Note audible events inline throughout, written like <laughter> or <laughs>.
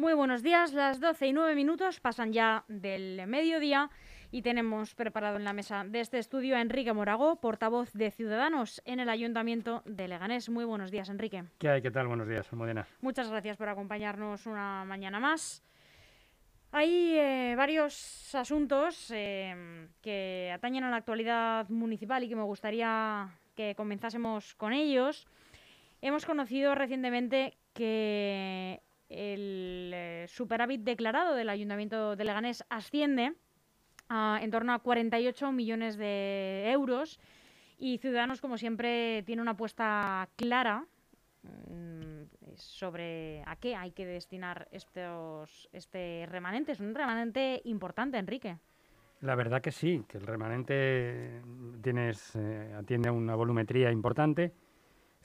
Muy buenos días, las 12 y 9 minutos pasan ya del mediodía y tenemos preparado en la mesa de este estudio a Enrique Morago, portavoz de Ciudadanos en el Ayuntamiento de Leganés. Muy buenos días, Enrique. ¿Qué hay? ¿Qué tal? Buenos días, Modena. Muchas gracias por acompañarnos una mañana más. Hay eh, varios asuntos eh, que atañen a la actualidad municipal y que me gustaría que comenzásemos con ellos. Hemos conocido recientemente que el eh, superávit declarado del Ayuntamiento de Leganés asciende a en torno a 48 millones de euros y Ciudadanos, como siempre, tiene una apuesta clara mm, sobre a qué hay que destinar estos este remanente. Es un remanente importante, Enrique. La verdad que sí, que el remanente tienes, eh, atiende a una volumetría importante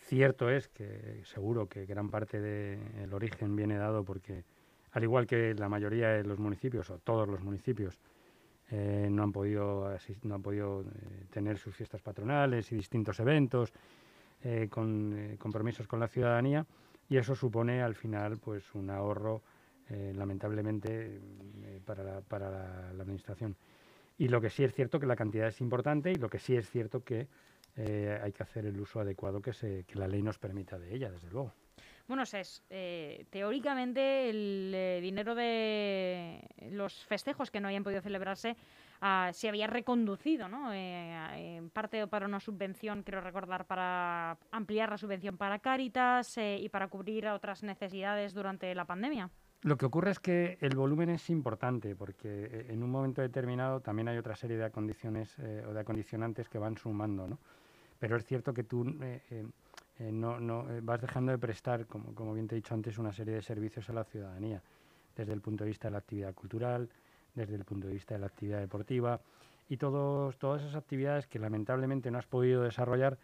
Cierto es que seguro que gran parte del origen viene dado porque, al igual que la mayoría de los municipios, o todos los municipios, eh, no han podido, no han podido eh, tener sus fiestas patronales y distintos eventos eh, con compromisos con la ciudadanía, y eso supone al final pues un ahorro, lamentablemente, para, la, para la administración. Y lo que sí es cierto que la cantidad es importante y lo que sí es cierto que eh, hay que hacer el uso adecuado que, se, que la ley nos permita de ella, desde luego. Bueno, es eh, teóricamente el eh, dinero de los festejos que no hayan podido celebrarse ah, se había reconducido, ¿no? en parte para una subvención, quiero recordar, para ampliar la subvención para Cáritas y para cubrir otras necesidades durante la pandemia. Lo que ocurre es que el volumen es importante porque en un momento determinado también hay otra serie de condiciones o de acondicionantes que van sumando, ¿no? Pero es cierto que tú eh, eh, eh, no, no vas dejando de prestar, como, como bien te he dicho antes, una serie de servicios a la ciudadanía, desde el punto de vista de la actividad cultural, desde el punto de vista de la actividad deportiva y todos, todas esas actividades que lamentablemente no has podido desarrollar,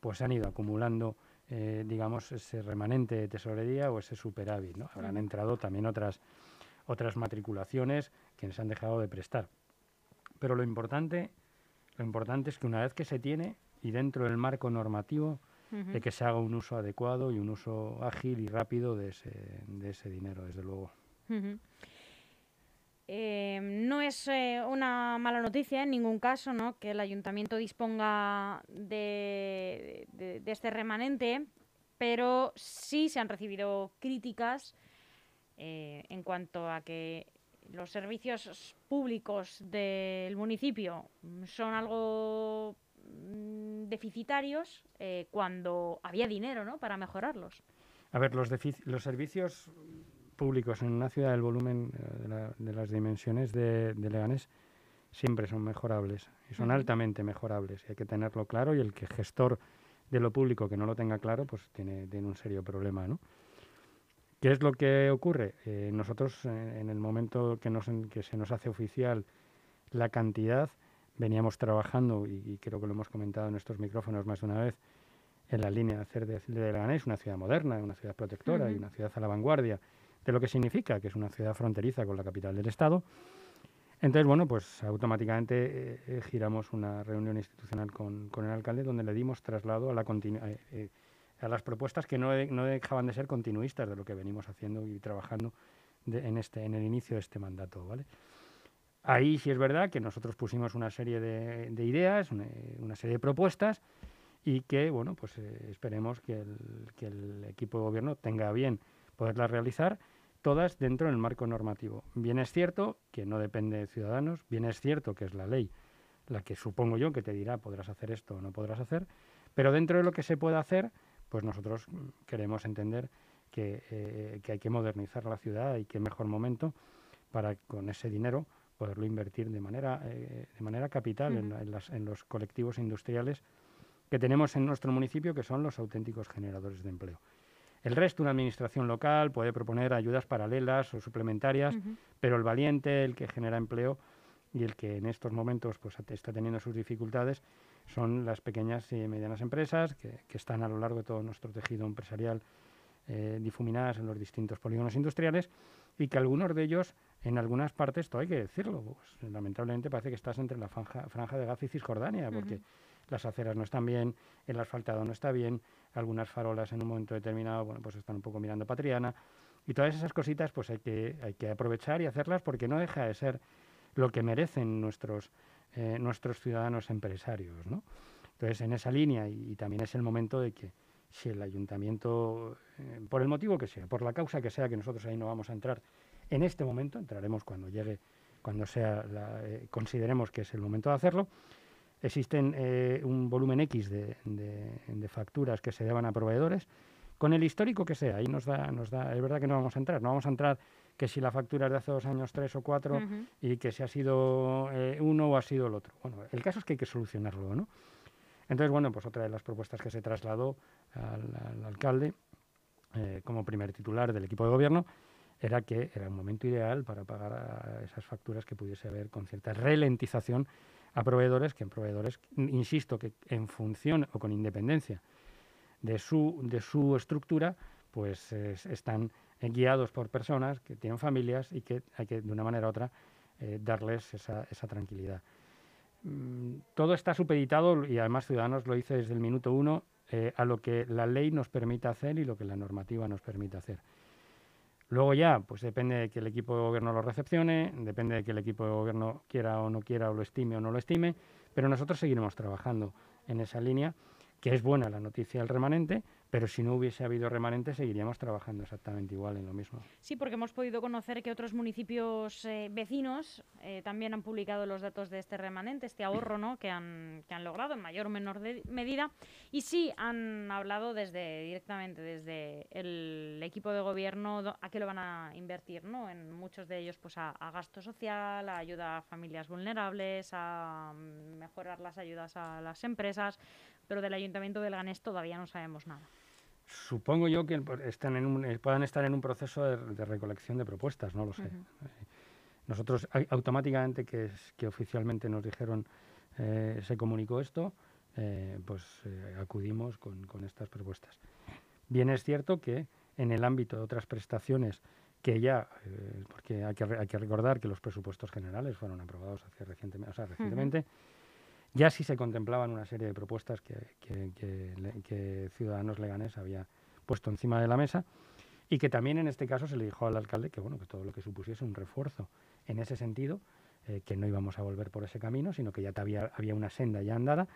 pues han ido acumulando, digamos, ese remanente de tesorería o ese superávit. ¿no? Habrán entrado también otras, otras matriculaciones que se han dejado de prestar. Pero lo importante, lo importante es que una vez que se tiene, y dentro del marco normativo de que se haga un uso adecuado y un uso ágil y rápido de ese, de ese dinero, desde luego. Eh, no es eh, una mala noticia en ningún caso ¿no? que el ayuntamiento disponga de, de, este remanente, pero sí se han recibido críticas eh, en cuanto a que los servicios públicos del municipio son algo deficitarios eh, cuando había dinero ¿no? para mejorarlos. A ver, los, los servicios públicos en una ciudad del volumen eh, de, las dimensiones de, Leganés siempre son mejorables y son altamente mejorables y hay que tenerlo claro y el que gestor de lo público que no lo tenga claro pues tiene, tiene un serio problema, ¿no? ¿Qué es lo que ocurre? Eh, nosotros en el momento que, nos, que se nos hace oficial la cantidad, veníamos trabajando, y, creo que lo hemos comentado en estos micrófonos más de una vez, en la línea de hacer de, de Leganés una ciudad moderna, una ciudad protectora y una ciudad a la vanguardia de lo que significa que es una ciudad fronteriza con la capital del Estado. Entonces, bueno, pues automáticamente eh, eh, giramos una reunión institucional con, con, el alcalde donde le dimos traslado a, la eh, a las propuestas que no, no, dejaban de ser continuistas de lo que venimos haciendo y trabajando en, este, en el inicio de este mandato, ¿vale? Ahí sí es verdad que nosotros pusimos una serie de, ideas, una, serie de propuestas y que, bueno, pues eh, esperemos que el, equipo de gobierno tenga bien poderlas realizar, todas dentro del marco normativo. Bien es cierto que no depende de ciudadanos, bien es cierto que es la ley la que supongo yo que te dirá podrás hacer esto o no podrás hacer, pero dentro de lo que se puede hacer, pues nosotros queremos entender que, eh, que hay que modernizar la ciudad y qué mejor momento para con ese dinero poderlo invertir de manera, eh, de manera capital en, los colectivos industriales que tenemos en nuestro municipio, que son los auténticos generadores de empleo. El resto, una administración local puede proponer ayudas paralelas o suplementarias, pero el valiente, el que genera empleo y el que en estos momentos pues, está teniendo sus dificultades, son las pequeñas y medianas empresas que, están a lo largo de todo nuestro tejido empresarial eh, difuminadas en los distintos polígonos industriales y que algunos de ellos en algunas partes, todo hay que decirlo, pues, lamentablemente parece que estás entre la franja, franja de Gaza y Cisjordania, porque las aceras no están bien, el asfaltado no está bien, algunas farolas en un momento determinado, bueno, pues están un poco mirando Patriana, Y todas esas cositas pues hay que, hay que aprovechar y hacerlas porque no deja de ser lo que merecen nuestros, eh, nuestros ciudadanos empresarios. ¿no? Entonces, en esa línea, y, también es el momento de que si el ayuntamiento, eh, por el motivo que sea, por la causa que sea, que nosotros ahí no vamos a entrar en este momento, entraremos cuando llegue, cuando sea, eh, consideremos que es el momento de hacerlo, existen un volumen X de, de, facturas que se deban a proveedores, con el histórico que sea, ahí nos da, nos da, es verdad que no vamos a entrar, no vamos a entrar que si la factura es de hace dos años, tres o cuatro, y que si ha sido eh, uno o ha sido el otro. Bueno, el caso es que hay que solucionarlo, ¿no? Entonces, bueno, pues otra de las propuestas que se trasladó al, alcalde eh, como primer titular del equipo de gobierno era que era un momento ideal para pagar esas facturas que pudiese haber con cierta ralentización a proveedores, que en proveedores, insisto, que en función o con independencia de su, de su estructura, pues están guiados por personas que tienen familias y que hay que, de una manera u otra, eh, darles esa, esa tranquilidad. Mm, todo está supeditado, y además Ciudadanos lo dice desde el minuto uno, eh, a lo que la ley nos permite hacer y lo que la normativa nos permite hacer. Luego ya, pues depende de que el equipo de gobierno lo recepcione, depende de que el equipo de gobierno quiera o no quiera, o lo estime o no lo estime, pero nosotros seguiremos trabajando en esa línea, que es buena la noticia del remanente, pero si no hubiese habido remanente seguiríamos trabajando exactamente igual en lo mismo. Sí, porque hemos podido conocer que otros municipios eh, vecinos eh, también han publicado los datos de este remanente, este ahorro ¿no? que, han, que han logrado en mayor o menor medida. Y sí han hablado desde directamente desde el equipo de gobierno a qué lo van a invertir, ¿no? En muchos de ellos pues a, gasto social, a ayuda a familias vulnerables, a mm, mejorar las ayudas a las empresas, pero del Ayuntamiento de Ganés todavía no sabemos nada. Supongo yo que están en eh, puedan estar en un proceso de, recolección de propuestas, no lo sé. Eh, nosotros automáticamente que, que oficialmente nos dijeron eh, se comunicó esto, pues acudimos con, con, estas propuestas. Bien es cierto que en el ámbito de otras prestaciones que ya, porque hay que, hay que, recordar que los presupuestos generales fueron aprobados hace recientemente, o sea, recientemente ya sí se contemplaban una serie de propuestas que, Ciudadanos Leganés había puesto encima de la mesa y que también en este caso se le dijo al alcalde que bueno que todo lo que supusiese un refuerzo en ese sentido, eh, que no íbamos a volver por ese camino, sino que ya había, había una senda ya andada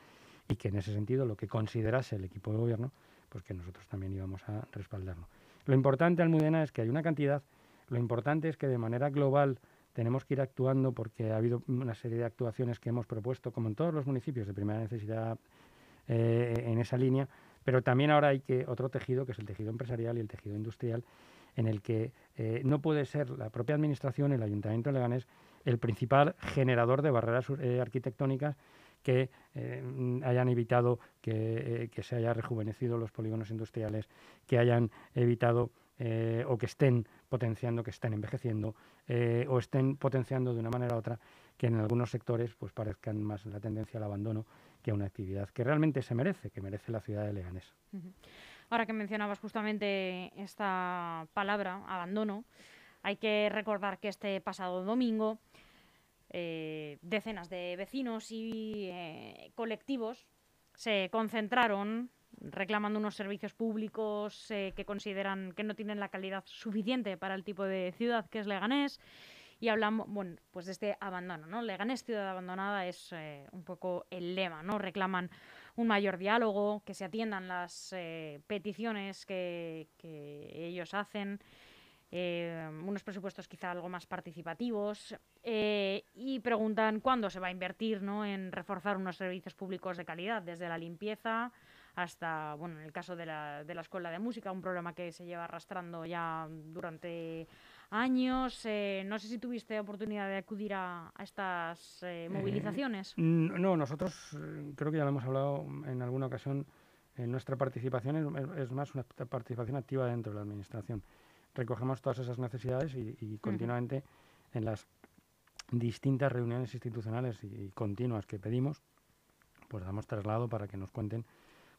y que en ese sentido lo que considerase el equipo de gobierno, pues que nosotros también íbamos a respaldarlo. Lo importante, Almudena, es que hay una cantidad, lo importante es que de manera global tenemos que ir actuando porque ha habido una serie de actuaciones que hemos propuesto, como en todos los municipios de primera necesidad eh, en esa línea, pero también ahora hay que otro tejido, que es el tejido empresarial y el tejido industrial, en el que eh, no puede ser la propia administración, el Ayuntamiento de Leganés, el principal generador de barreras eh, arquitectónicas que hayan evitado que, que, se haya rejuvenecido los polígonos industriales, que hayan evitado eh, o que estén potenciando, que estén envejeciendo eh, o estén potenciando de una manera u otra que en algunos sectores pues parezcan más la tendencia al abandono que a una actividad que realmente se merece, que merece la ciudad de Leganés. Ahora que mencionabas justamente esta palabra, abandono, hay que recordar que este pasado domingo eh, decenas de vecinos y colectivos se concentraron reclamando unos servicios públicos eh, que consideran que no tienen la calidad suficiente para el tipo de ciudad que es Leganés. Y hablamos, pues de este abandono, ¿no? Leganés, ciudad abandonada, es eh, un poco el lema, ¿no? Reclaman un mayor diálogo, que se atiendan las eh, peticiones que, ellos hacen, unos presupuestos quizá algo más participativos y preguntan cuándo se va a invertir ¿no? en reforzar unos servicios públicos de calidad, desde la limpieza hasta, bueno, en el caso de la, de la Escuela de Música, un problema que se lleva arrastrando ya durante años. Eh, no sé si tuviste oportunidad de acudir a, estas eh, eh, movilizaciones. no, nosotros creo que ya lo hemos hablado en alguna ocasión. Nuestra participación es, más una participación activa dentro de la Administración. Recogemos todas esas necesidades y, continuamente en las distintas reuniones institucionales y continuas que pedimos, pues damos traslado para que nos cuenten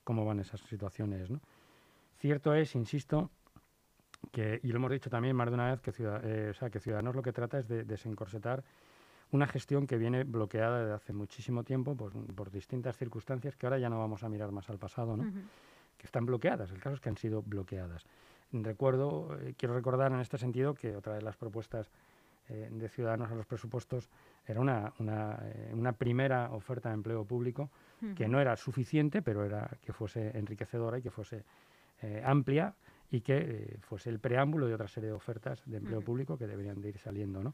cómo van esas situaciones. ¿no? Cierto es, insisto, que, y lo hemos dicho también más de una vez, que, eh, sea, que Ciudadanos lo que trata es de desencorsetar una gestión que viene bloqueada desde hace muchísimo tiempo por, por, distintas circunstancias que ahora ya no vamos a mirar más al pasado, ¿no? que están bloqueadas. El caso es que han sido bloqueadas. Recuerdo, eh, quiero recordar en este sentido que otra de las propuestas eh, de Ciudadanos a los presupuestos era una, una, una primera oferta de empleo público que no era suficiente, pero era que fuese enriquecedora y que fuese amplia y que fuese el preámbulo de otra serie de ofertas de empleo público que deberían de ir saliendo. ¿no?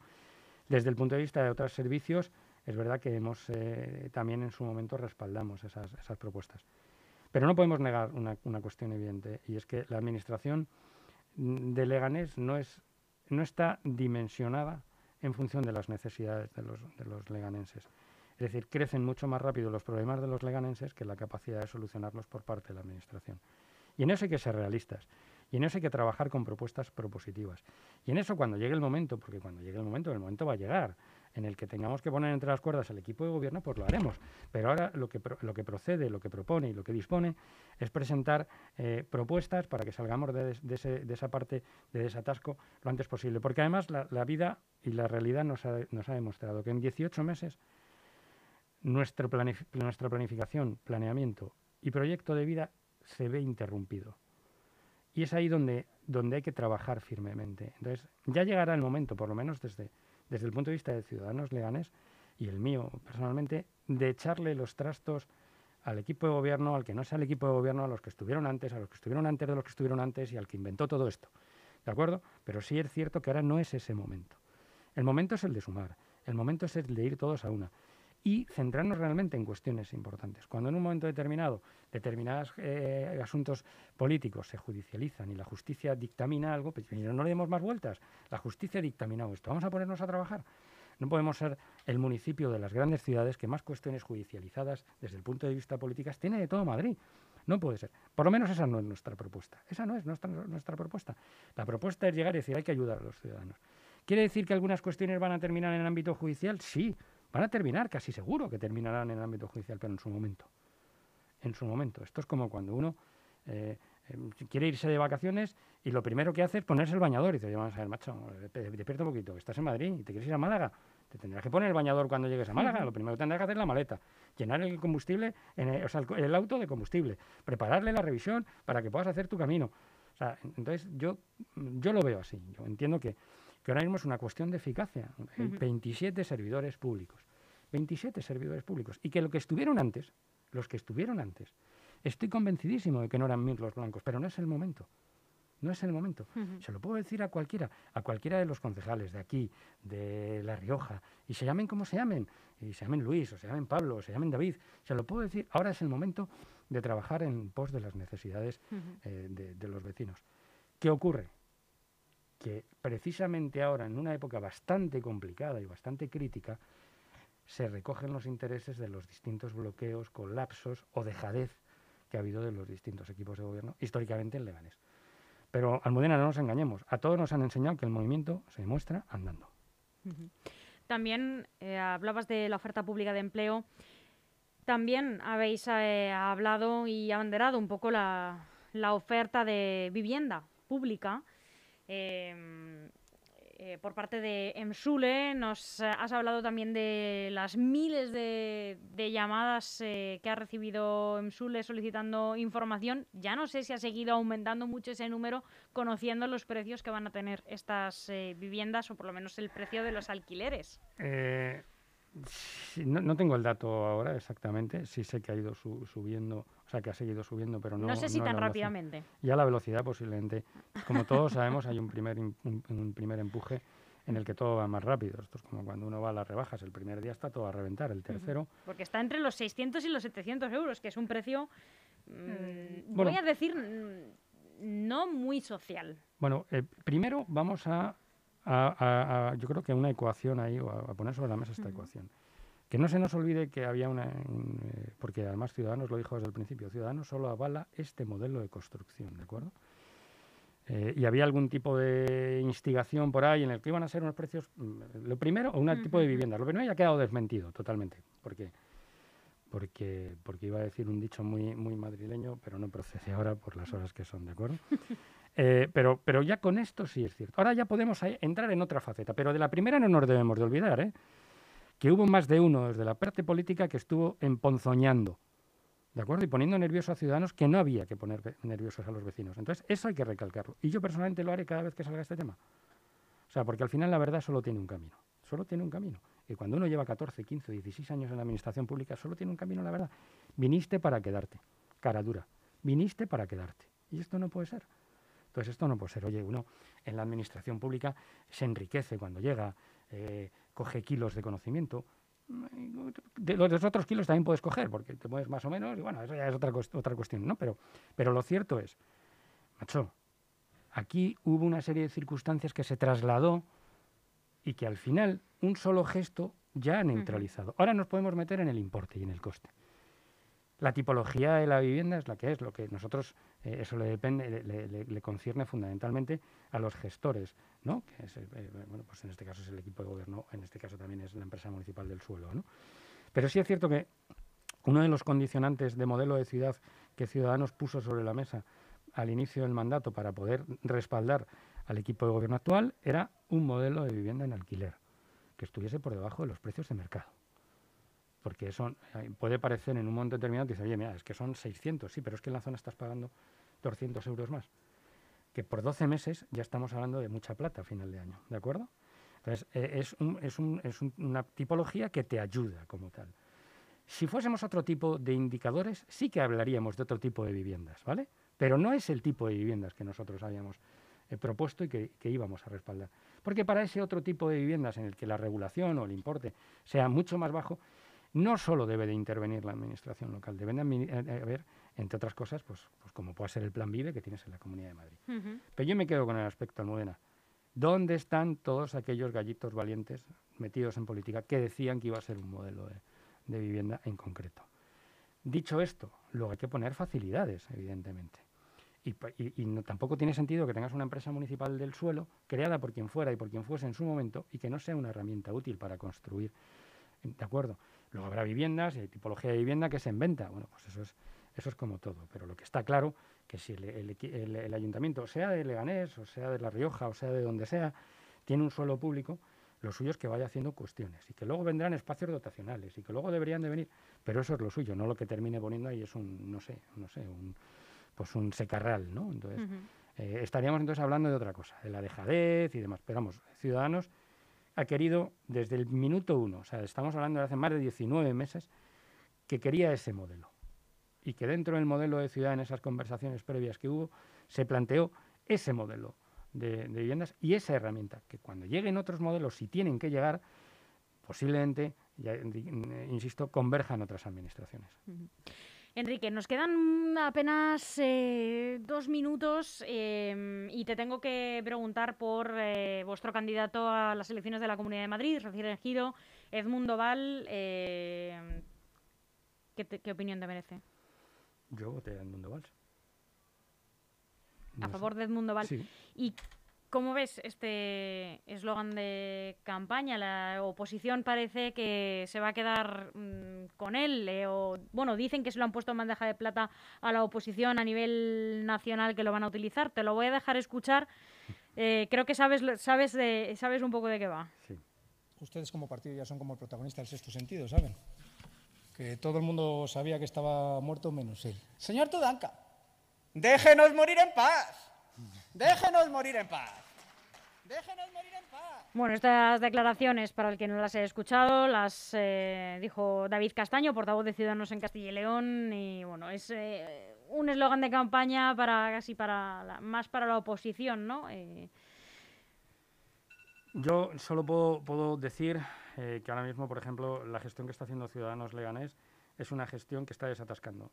Desde el punto de vista de otros servicios, es verdad que hemos también en su momento respaldamos esas, esas propuestas. Pero no podemos negar una, una cuestión evidente, y es que la administración de Leganés no, es, no está dimensionada en función de las necesidades de los, leganenses. Es decir, crecen mucho más rápido los problemas de los leganenses que la capacidad de solucionarlos por parte de la Administración. Y en eso hay que ser realistas. Y en eso hay que trabajar con propuestas propositivas. Y en eso cuando llegue el momento, porque cuando llegue el momento, el momento va a llegar, en el que tengamos que poner entre las cuerdas al equipo de gobierno, pues lo haremos. Pero ahora lo que, lo que procede, lo que propone y lo que dispone es presentar eh, propuestas para que salgamos de, esa parte de desatasco lo antes posible. Porque además la, vida y la realidad nos ha, demostrado que en 18 meses nuestra, nuestra planificación, planeamiento y proyecto de vida se ve interrumpido. Y es ahí donde, donde hay que trabajar firmemente. Entonces, ya llegará el momento, por lo menos desde, desde el punto de vista de ciudadanos leganes y el mío personalmente, de echarle los trastos al equipo de gobierno, al que no sea el equipo de gobierno, a los que estuvieron antes, a los que estuvieron antes de los que estuvieron antes y al que inventó todo esto. ¿De acuerdo? Pero sí es cierto que ahora no es ese momento. El momento es el de sumar, el momento es el de ir todos a una y centrarnos realmente en cuestiones importantes. Cuando en un momento determinado determinados eh, asuntos políticos se judicializan y la justicia dictamina algo, pues no le demos más vueltas. La justicia ha dictaminado esto. Vamos a ponernos a trabajar. No podemos ser el municipio de las grandes ciudades que más cuestiones judicializadas desde el punto de vista político tiene de todo Madrid. No puede ser. Por lo menos esa no es nuestra propuesta. Esa no es nuestra, nuestra propuesta. La propuesta es llegar y decir hay que ayudar a los ciudadanos. ¿Quiere decir que algunas cuestiones van a terminar en el ámbito judicial? Sí, Van a terminar, casi seguro que terminarán en el ámbito judicial, pero en su momento. En su momento. Esto es como cuando uno eh, em, quiere irse de vacaciones y lo primero que hace es ponerse el bañador y dice, vamos a ver, macho, despierta un poquito, estás en Madrid y te quieres ir a Málaga. Te tendrás que poner el bañador cuando llegues a Málaga. Lo primero que tendrás que hacer es la maleta, llenar el combustible, o sea, el, auto de combustible, prepararle la revisión para que puedas hacer tu camino. O sea, entonces yo, yo lo veo así. Yo entiendo que que ahora mismo es una cuestión de eficacia. Hay 27 servidores públicos. 27 servidores públicos. Y que lo que estuvieron antes, los que estuvieron antes, estoy convencidísimo de que no eran mil los blancos, pero no es el momento. No es el momento. Se lo puedo decir a cualquiera, a cualquiera de los concejales de aquí, de La Rioja, y se llamen como se llamen, y se llamen Luis, o se llamen Pablo, o se llamen David. Se lo puedo decir, ahora es el momento de trabajar en pos de las necesidades eh, de los vecinos. ¿Qué ocurre? Que precisamente ahora, en una época bastante complicada y bastante crítica, se recogen los intereses de los distintos bloqueos, colapsos o dejadez que ha habido de los distintos equipos de gobierno históricamente en Leganés. Pero, Almudena, no nos engañemos. A todos nos han enseñado que el movimiento se demuestra andando. También eh, hablabas de la oferta pública de empleo. También habéis eh, hablado y abanderado un poco la oferta de vivienda pública Em, eh, por parte de Emsule. Nos has hablado también de las miles de, llamadas eh, que ha recibido Emsule solicitando información. Ya no sé si ha seguido aumentando mucho ese número, conociendo los precios que van a tener estas eh, viviendas o por lo menos el precio de los alquileres. no, tengo el dato ahora exactamente. Sí sé que ha ido subiendo sea, que ha seguido subiendo, pero no... No sé si tan rápidamente. Ya la velocidad posiblemente. Como todos sabemos, hay un primer, un, primer empuje en el que todo va más rápido. Esto es como cuando uno va a las rebajas, el primer día está todo a reventar, el tercero... Porque está entre los 600 y los 700 euros, que es un precio, mm, voy a decir, mm, no muy social. Bueno, eh, primero vamos a, yo creo que una ecuación ahí, o a, poner sobre la mesa esta ecuación. Que no se nos olvide que había una, eh, porque además Ciudadanos lo dijo desde el principio, Ciudadanos solo avala este modelo de construcción, ¿de acuerdo? Eh, y había algún tipo de instigación por ahí en el que iban a ser unos precios, mm, lo primero, o un tipo de vivienda. Lo primero ya ha quedado desmentido totalmente, porque porque, porque iba a decir un dicho muy, muy madrileño, pero no procede ahora por las horas que son, ¿de acuerdo? <laughs> Eh, pero, pero ya con esto sí es cierto. Ahora ya podemos entrar en otra faceta, pero de la primera no nos debemos de olvidar, ¿eh? Que hubo más de uno desde la parte política que estuvo emponzoñando ¿De acuerdo? Y poniendo nerviosos a ciudadanos que no había que poner nerviosos a los vecinos. Entonces, eso hay que recalcarlo. Y yo personalmente lo haré cada vez que salga este tema. O sea, porque al final la verdad solo tiene un camino. Solo tiene un camino. Y cuando uno lleva 14, 15, 16 años en la administración pública, solo tiene un camino, la verdad. Viniste para quedarte. Cara dura. Viniste para quedarte. Y esto no puede ser. Entonces, esto no puede ser. Oye, uno en la administración pública se enriquece cuando llega, eh, coge kilos de conocimiento, de los otros kilos también puedes coger, porque te mueves más o menos, y bueno, eso ya es otra, otra cuestión, ¿no? Pero, pero lo cierto es, macho, aquí hubo una serie de circunstancias que se trasladó y que al final un solo gesto ya ha neutralizado. Ahora nos podemos meter en el importe y en el coste. La tipología de la vivienda es la que es, lo que nosotros, eh, eso le depende, le, concierne fundamentalmente a los gestores, ¿no? Que eh, eh, bueno, pues en este caso es el equipo de gobierno, en este caso también es la empresa municipal del suelo, ¿no? Pero sí es cierto que uno de los condicionantes de modelo de ciudad que Ciudadanos puso sobre la mesa al inicio del mandato para poder respaldar al equipo de gobierno actual era un modelo de vivienda en alquiler que estuviese por debajo de los precios de mercado porque eso eh, puede parecer en un momento determinado, dice, oye, mira, es que son 600, sí, pero es que en la zona estás pagando 200 euros más. Que por 12 meses ya estamos hablando de mucha plata a final de año, ¿de acuerdo? Entonces, eh, es, es, es una tipología que te ayuda como tal. Si fuésemos otro tipo de indicadores, sí que hablaríamos de otro tipo de viviendas, ¿vale? Pero no es el tipo de viviendas que nosotros habíamos eh, propuesto y que, íbamos a respaldar. Porque para ese otro tipo de viviendas en el que la regulación o el importe sea mucho más bajo, no solo debe de intervenir la administración local, deben de eh, eh, haber, entre otras cosas, pues, pues como puede ser el Plan Vive que tienes en la Comunidad de Madrid. Pero yo me quedo con el aspecto Almudena. ¿Dónde están todos aquellos gallitos valientes metidos en política que decían que iba a ser un modelo de, vivienda en concreto? Dicho esto, luego hay que poner facilidades, evidentemente. Y, tampoco tiene sentido que tengas una empresa municipal del suelo creada por quien fuera y por quien fuese en su momento y que no sea una herramienta útil para construir. ¿De acuerdo? Luego habrá viviendas y hay tipología de vivienda que se inventa. Bueno, pues eso es, eso es como todo. Pero lo que está claro que si el, ayuntamiento, sea de Leganés, o sea de La Rioja, o sea de donde sea, tiene un suelo público, lo suyo es que vaya haciendo cuestiones y que luego vendrán espacios dotacionales y que luego deberían de venir, pero eso es lo suyo, no lo que termine poniendo ahí es un, no sé, no sé, un, pues un secarral, ¿no? Entonces, eh, estaríamos entonces hablando de otra cosa, de la dejadez y demás, pero vamos, ciudadanos ha querido desde el minuto uno, o sea, estamos hablando de hace más de 19 meses, que quería ese modelo. Y que dentro del modelo de ciudad, en esas conversaciones previas que hubo, se planteó ese modelo de, viviendas y esa herramienta, que cuando lleguen otros modelos, si tienen que llegar, posiblemente, insisto, converjan otras administraciones. Enrique, nos quedan apenas eh, dos minutos em, y te tengo que preguntar por eh, vuestro candidato a las elecciones de la Comunidad de Madrid, recién elegido, Edmundo Val. Em, ¿qué, opinión te merece? Yo voté a Edmundo Val. a favor de Edmundo Val. Sí. ¿Y ¿Cómo ves este eslogan de campaña? La oposición parece que se va a quedar mm, con él. Eh, o, bueno, dicen que se lo han puesto en bandeja de plata a la oposición a nivel nacional que lo van a utilizar. Te lo voy a dejar escuchar. Eh, creo que sabes, sabes, de, sabes un poco de qué va. Sí. Ustedes como partido ya son como el protagonista del sexto sentido, ¿saben? Que todo el mundo sabía que estaba muerto menos él. Señor Tudanca, déjenos morir en paz. Déjenos morir en paz. Déjenos morir en paz. Bueno, estas declaraciones, para el que no las haya escuchado, las eh, dijo David Castaño, portavoz de Ciudadanos en Castilla y León, y bueno, es eh, un eslogan de campaña para casi para más para la oposición, ¿no? Eh, Yo solo puedo, puedo decir que ahora mismo, por ejemplo, la gestión que está haciendo Ciudadanos Leganés es una gestión que está desatascando.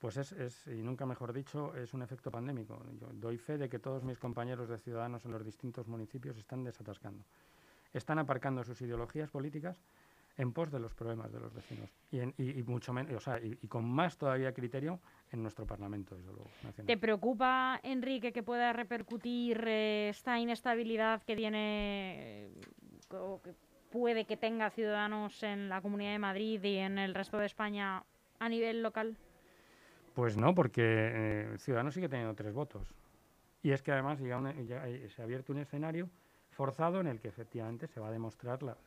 Pues es, y nunca mejor dicho, es un efecto pandémico. Yo doy fe de que todos mis compañeros de ciudadanos en los distintos municipios están desatascando. Están aparcando sus ideologías políticas en pos de los problemas de los vecinos y, mucho menos, o sea, y, con más todavía criterio en nuestro Parlamento, ¿Te preocupa, Enrique, que pueda repercutir eh, esta inestabilidad que tiene, o que puede que tenga Ciudadanos en la Comunidad de Madrid y en el resto de España a nivel local? Pues no, porque eh, Ciudadanos sigue teniendo tres votos. Y es que además ya, se ha abierto un escenario forzado en el que efectivamente se va a demostrar la,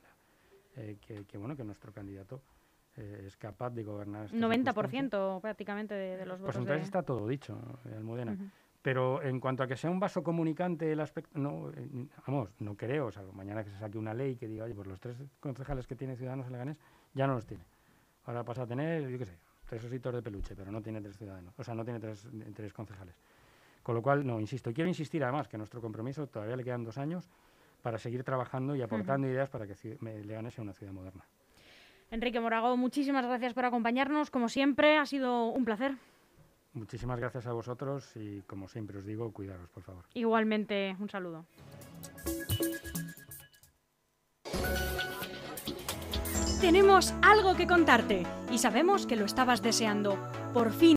eh, que, bueno, que nuestro candidato eh, es capaz de gobernar. estas 90% prácticamente de, de los Pues votos. entonces de- está todo dicho, eh, Almudena. Ujú. Pero en cuanto a que sea un vaso comunicante el aspecto, no, eh, vamos, no creo, salvo mañana que se saque una ley que diga, oye, pues los tres concejales que tiene Ciudadanos en Leganés ya no los tiene. Ahora pasa a tener, yo qué sé, tres ositos de peluche, pero no tiene tres ciudadanos, o sea, no tiene tres, tres concejales. Con lo cual, no, insisto, quiero insistir además que nuestro compromiso todavía le quedan dos años para seguir trabajando y aportando ideas para que Leganés sea una ciudad moderna. Enrique Morago, muchísimas gracias por acompañarnos. Como siempre, ha sido un placer. Muchísimas gracias a vosotros y, como siempre os digo, cuidaros, por favor. Igualmente, un saludo. Tenemos algo que contarte y sabemos que lo estabas deseando. Por fin